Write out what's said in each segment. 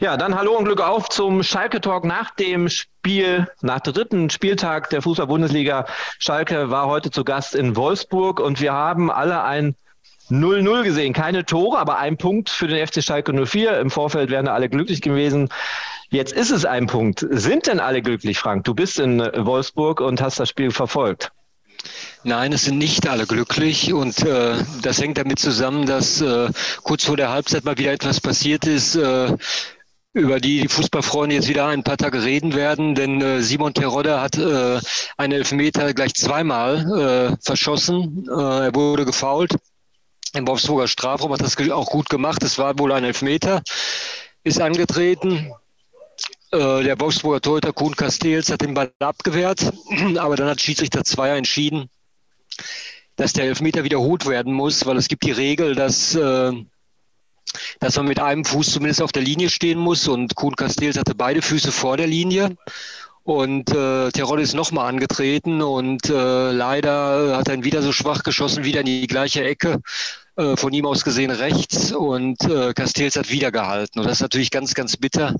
Ja, dann hallo und Glück auf zum Schalke Talk nach dem Spiel, nach dem dritten Spieltag der Fußball-Bundesliga. Schalke war heute zu Gast in Wolfsburg und wir haben alle ein 0-0 gesehen. Keine Tore, aber ein Punkt für den FC Schalke 04. Im Vorfeld wären alle glücklich gewesen. Jetzt ist es ein Punkt. Sind denn alle glücklich, Frank? Du bist in Wolfsburg und hast das Spiel verfolgt. Nein, es sind nicht alle glücklich und äh, das hängt damit zusammen, dass äh, kurz vor der Halbzeit mal wieder etwas passiert ist. Äh, über die die Fußballfreunde jetzt wieder ein paar Tage reden werden, denn äh, Simon Terodde hat äh, einen Elfmeter gleich zweimal äh, verschossen. Äh, er wurde gefault. Im Wolfsburger Strafraum hat das auch gut gemacht. Es war wohl ein Elfmeter. Ist angetreten. Äh, der Wolfsburger Torhüter Kuhn Castells hat den Ball abgewehrt, aber dann hat Schiedsrichter Zweier entschieden, dass der Elfmeter wiederholt werden muss, weil es gibt die Regel, dass äh, dass man mit einem Fuß zumindest auf der Linie stehen muss und Kuhn Castells hatte beide Füße vor der Linie. Und äh, Terol ist nochmal angetreten und äh, leider hat er ihn wieder so schwach geschossen, wieder in die gleiche Ecke, äh, von ihm aus gesehen rechts und äh, Castells hat wieder gehalten. Und das ist natürlich ganz, ganz bitter,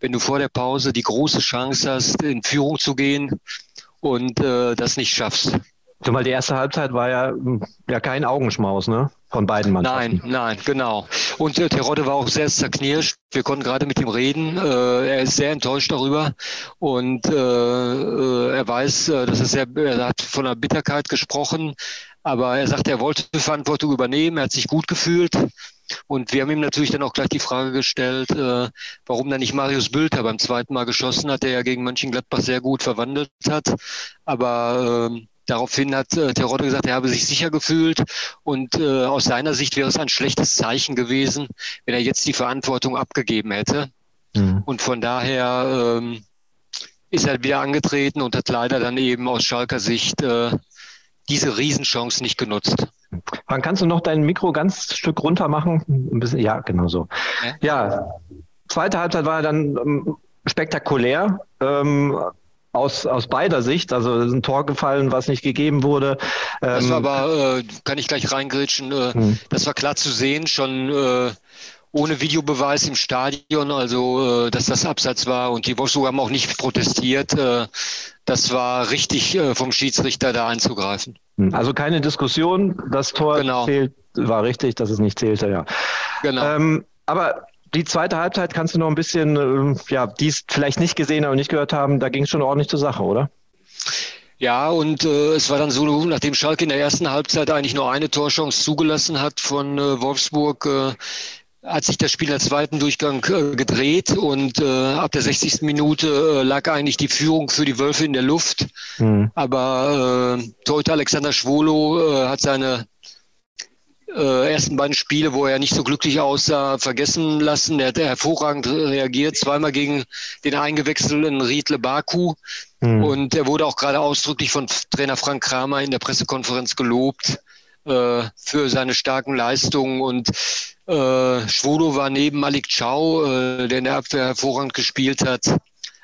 wenn du vor der Pause die große Chance hast, in Führung zu gehen und äh, das nicht schaffst. Zumal die erste Halbzeit war ja, hm, ja kein Augenschmaus, ne? Von beiden Mannschaften. Nein, nein, genau. Und äh, Terodde war auch sehr zerknirscht. Wir konnten gerade mit ihm reden. Äh, er ist sehr enttäuscht darüber. Und äh, äh er weiß, äh, dass es sehr, er hat von einer Bitterkeit gesprochen. Aber er sagt, er wollte Verantwortung übernehmen. Er hat sich gut gefühlt. Und wir haben ihm natürlich dann auch gleich die Frage gestellt, äh, warum dann nicht Marius Bülter beim zweiten Mal geschossen hat, der ja gegen Mönchengladbach sehr gut verwandelt hat. Aber äh, Daraufhin hat äh, Terodde gesagt, er habe sich sicher gefühlt und äh, aus seiner Sicht wäre es ein schlechtes Zeichen gewesen, wenn er jetzt die Verantwortung abgegeben hätte. Mhm. Und von daher ähm, ist er wieder angetreten und hat leider dann eben aus Schalker Sicht äh, diese Riesenchance nicht genutzt. Wann kannst du noch dein Mikro ganz Stück runter machen? Ein bisschen, ja, genau so. Ja, ja zweite Halbzeit war dann ähm, spektakulär. Ähm, aus, aus beider Sicht. Also ist ein Tor gefallen, was nicht gegeben wurde. Das war ähm, aber, äh, kann ich gleich reingrätschen, äh, hm. das war klar zu sehen, schon äh, ohne Videobeweis im Stadion, also äh, dass das Abseits war und die Wolfsburger haben auch nicht protestiert. Äh, das war richtig äh, vom Schiedsrichter da einzugreifen. Hm. Also keine Diskussion, das Tor genau. zählt, war richtig, dass es nicht zählte, ja. Genau. Ähm, aber die zweite Halbzeit kannst du noch ein bisschen, äh, ja, die es vielleicht nicht gesehen aber nicht gehört haben, da ging es schon ordentlich zur Sache, oder? Ja, und äh, es war dann so, nachdem Schalke in der ersten Halbzeit eigentlich nur eine Torchance zugelassen hat von äh, Wolfsburg, äh, hat sich das Spiel der zweiten Durchgang äh, gedreht und äh, ab der 60. Minute äh, lag eigentlich die Führung für die Wölfe in der Luft. Mhm. Aber äh, Torhüter Alexander Schwolo äh, hat seine äh, ersten beiden Spiele, wo er nicht so glücklich aussah, vergessen lassen. Er hat hervorragend reagiert, zweimal gegen den eingewechselten Riedle Baku. Mhm. Und er wurde auch gerade ausdrücklich von Trainer Frank Kramer in der Pressekonferenz gelobt äh, für seine starken Leistungen. Und äh, Schwodo war neben Malik Chow, äh, der in der Abwehr hervorragend gespielt hat,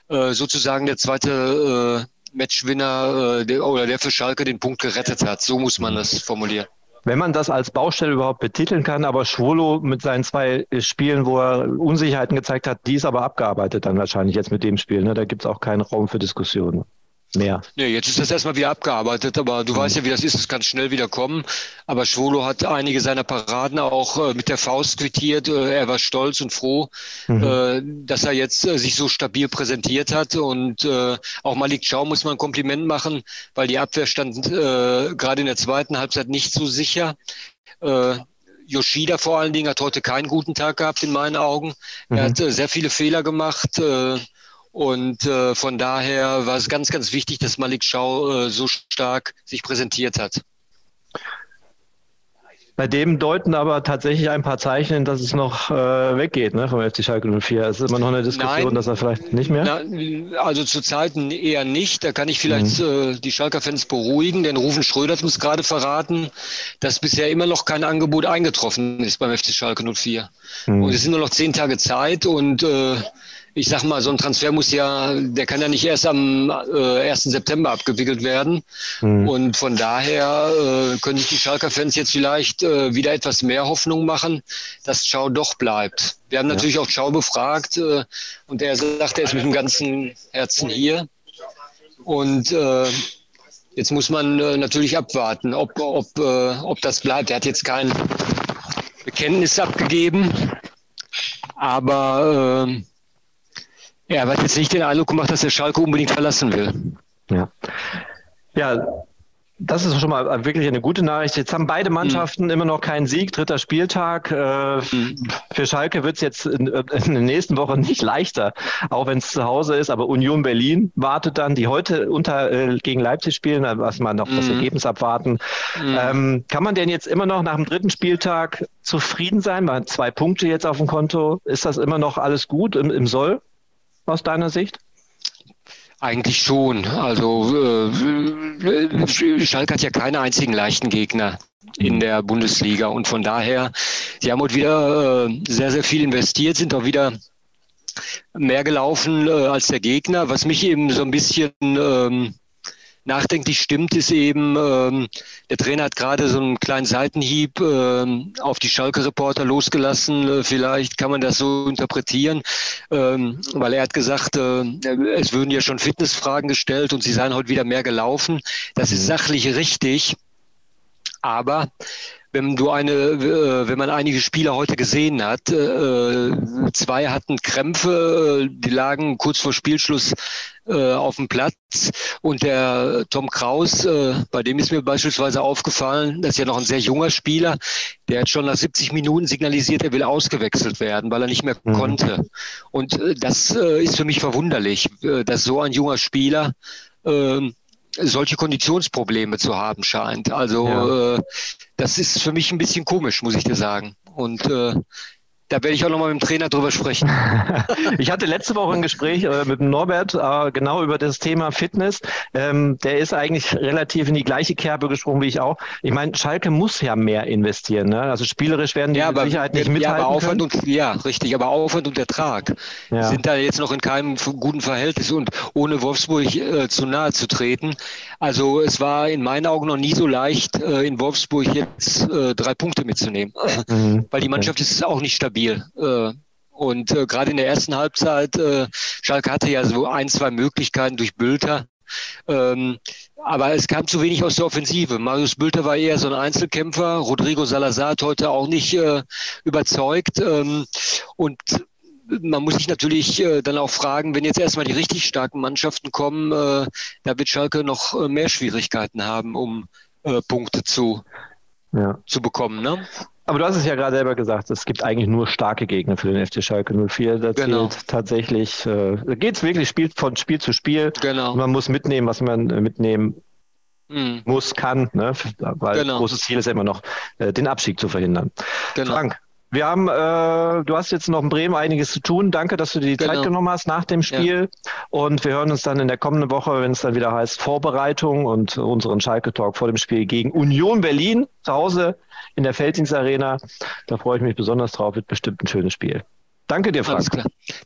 äh, sozusagen der zweite äh, Matchwinner äh, der, oder der für Schalke den Punkt gerettet hat. So muss man das formulieren wenn man das als Baustelle überhaupt betiteln kann. Aber Schwolo mit seinen zwei Spielen, wo er Unsicherheiten gezeigt hat, die ist aber abgearbeitet dann wahrscheinlich jetzt mit dem Spiel. Ne? Da gibt es auch keinen Raum für Diskussionen mehr. Nee, jetzt ist das erstmal wieder abgearbeitet, aber du mhm. weißt ja, wie das ist, es kann schnell wieder kommen. Aber Schwolo hat einige seiner Paraden auch äh, mit der Faust quittiert. Äh, er war stolz und froh, mhm. äh, dass er jetzt äh, sich so stabil präsentiert hat. Und äh, auch Malik Chow muss man ein Kompliment machen, weil die Abwehr stand äh, gerade in der zweiten Halbzeit nicht so sicher. Yoshida vor allen Dingen hat heute keinen guten Tag gehabt in meinen Augen. Mhm. Er hat sehr viele Fehler gemacht. Und äh, von daher war es ganz, ganz wichtig, dass Malik Schau äh, so stark sich präsentiert hat. Bei dem deuten aber tatsächlich ein paar Zeichen, dass es noch äh, weggeht ne, vom FC Schalke 04. Es ist immer noch eine Diskussion, Nein, dass er vielleicht nicht mehr? Na, also zurzeit eher nicht. Da kann ich vielleicht mhm. äh, die Schalker-Fans beruhigen, denn Rufen Schröder hat uns gerade verraten, dass bisher immer noch kein Angebot eingetroffen ist beim FC Schalke 04. Mhm. Und es sind nur noch zehn Tage Zeit und äh, ich sag mal, so ein Transfer muss ja, der kann ja nicht erst am äh, 1. September abgewickelt werden. Mhm. Und von daher äh, können sich die Schalker-Fans jetzt vielleicht äh, wieder etwas mehr Hoffnung machen, dass Ciao doch bleibt. Wir haben natürlich ja. auch Ciao befragt äh, und er sagt, er ist mit dem ganzen Herzen hier. Und äh, jetzt muss man äh, natürlich abwarten, ob, ob, äh, ob das bleibt. Er hat jetzt kein Bekenntnis abgegeben, aber äh, er hat jetzt nicht den Eindruck gemacht, dass er Schalke unbedingt verlassen will. Ja. Ja, das ist schon mal wirklich eine gute Nachricht. Jetzt haben beide Mannschaften mhm. immer noch keinen Sieg, dritter Spieltag. Äh, mhm. Für Schalke wird es jetzt in, in, der nächsten Woche nicht leichter, auch wenn es zu Hause ist. Aber Union Berlin wartet dann, die heute unter äh, gegen Leipzig spielen, was man noch mhm. das Ergebnis abwarten. Mhm. Ähm, kann man denn jetzt immer noch nach dem dritten Spieltag zufrieden sein? Man hat zwei Punkte jetzt auf dem Konto. Ist das immer noch alles gut im, im Soll aus deiner Sicht? Eigentlich schon. Also äh, Schalke hat ja keinen einzigen leichten Gegner in der Bundesliga und von daher, sie haben heute wieder äh, sehr, sehr viel investiert, sind auch wieder mehr gelaufen äh, als der Gegner, was mich eben so ein bisschen ähm, nachdenklich stimmt, ist eben, ähm, der Trainer hat gerade so einen kleinen Seitenhieb ähm, auf die Schalke-Reporter losgelassen. Äh, vielleicht kann man das so interpretieren, ähm, weil er hat gesagt, äh, es würden ja schon Fitnessfragen gestellt und sie seien heute wieder mehr gelaufen. Das ist sachlich richtig. Aber wenn du eine, äh, wenn man einige Spieler heute gesehen hat, äh, zwei hatten Krämpfe, die lagen kurz vor Spielschluss äh, auf dem Platz und der Tom Kraus, bei dem ist mir beispielsweise aufgefallen, das ist ja noch ein sehr junger Spieler, der hat schon nach 70 Minuten signalisiert, er will ausgewechselt werden, weil er nicht mehr mhm. konnte. Und das ist für mich verwunderlich, dass so ein junger Spieler ähm, solche Konditionsprobleme zu haben scheint. Also ja. äh, das ist für mich ein bisschen komisch, muss ich dir sagen. Und äh, da werde ich auch nochmal mit dem Trainer drüber sprechen. ich hatte letzte Woche ein Gespräch äh, mit Norbert äh, genau über das Thema Fitness. Ähm, der ist eigentlich relativ in die gleiche Kerbe gesprungen wie ich auch. Ich meine, Schalke muss ja mehr investieren. Ne? Also spielerisch werden die ja, aber, Sicherheit nicht mithalten ja, aber Aufwand können. Und, ja, richtig. Aber Aufwand und Ertrag ja. sind da jetzt noch in keinem guten Verhältnis und ohne Wolfsburg äh, zu nahe zu treten. Also es war in meinen Augen noch nie so leicht, äh, in Wolfsburg jetzt äh, drei Punkte mitzunehmen, mhm. weil die Mannschaft okay. ist auch nicht stabil stabil. Äh, und äh, gerade in der ersten Halbzeit, äh, Schalke hatte ja so ein, zwei Möglichkeiten durch Bülter. Ähm, aber es kam zu wenig aus der Offensive. Marius Bülter war eher so ein Einzelkämpfer. Rodrigo Salazar hat heute auch nicht äh, überzeugt. Ähm, und man muss sich natürlich äh, dann auch fragen, wenn jetzt erstmal die richtig starken Mannschaften kommen, äh, da wird Schalke noch äh, mehr Schwierigkeiten haben, um äh, Punkte zu, ja. zu bekommen. Ne? Aber du hast es ja gerade selber gesagt, es gibt eigentlich nur starke Gegner für den FC Schalke 04. Da genau. zählt tatsächlich, äh, geht es wirklich Spiel, von Spiel zu Spiel. Genau. man muss mitnehmen, was man äh, mitnehmen mhm. muss, kann, ne? weil genau. großes Ziel ist ja immer noch, äh, den Abstieg zu verhindern. Genau. Frank, wir haben, äh, du hast jetzt noch in Bremen einiges zu tun. Danke, dass du dir die genau. Zeit genommen hast nach dem Spiel. Ja. Und wir hören uns dann in der kommenden Woche, wenn es dann wieder heißt Vorbereitung und unseren Schalke-Talk vor dem Spiel gegen Union Berlin zu Hause in der Feldings Arena. Da freue ich mich besonders drauf. Wird bestimmt ein schönes Spiel. Danke dir, Frank.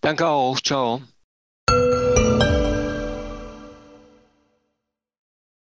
Danke auch. Ciao.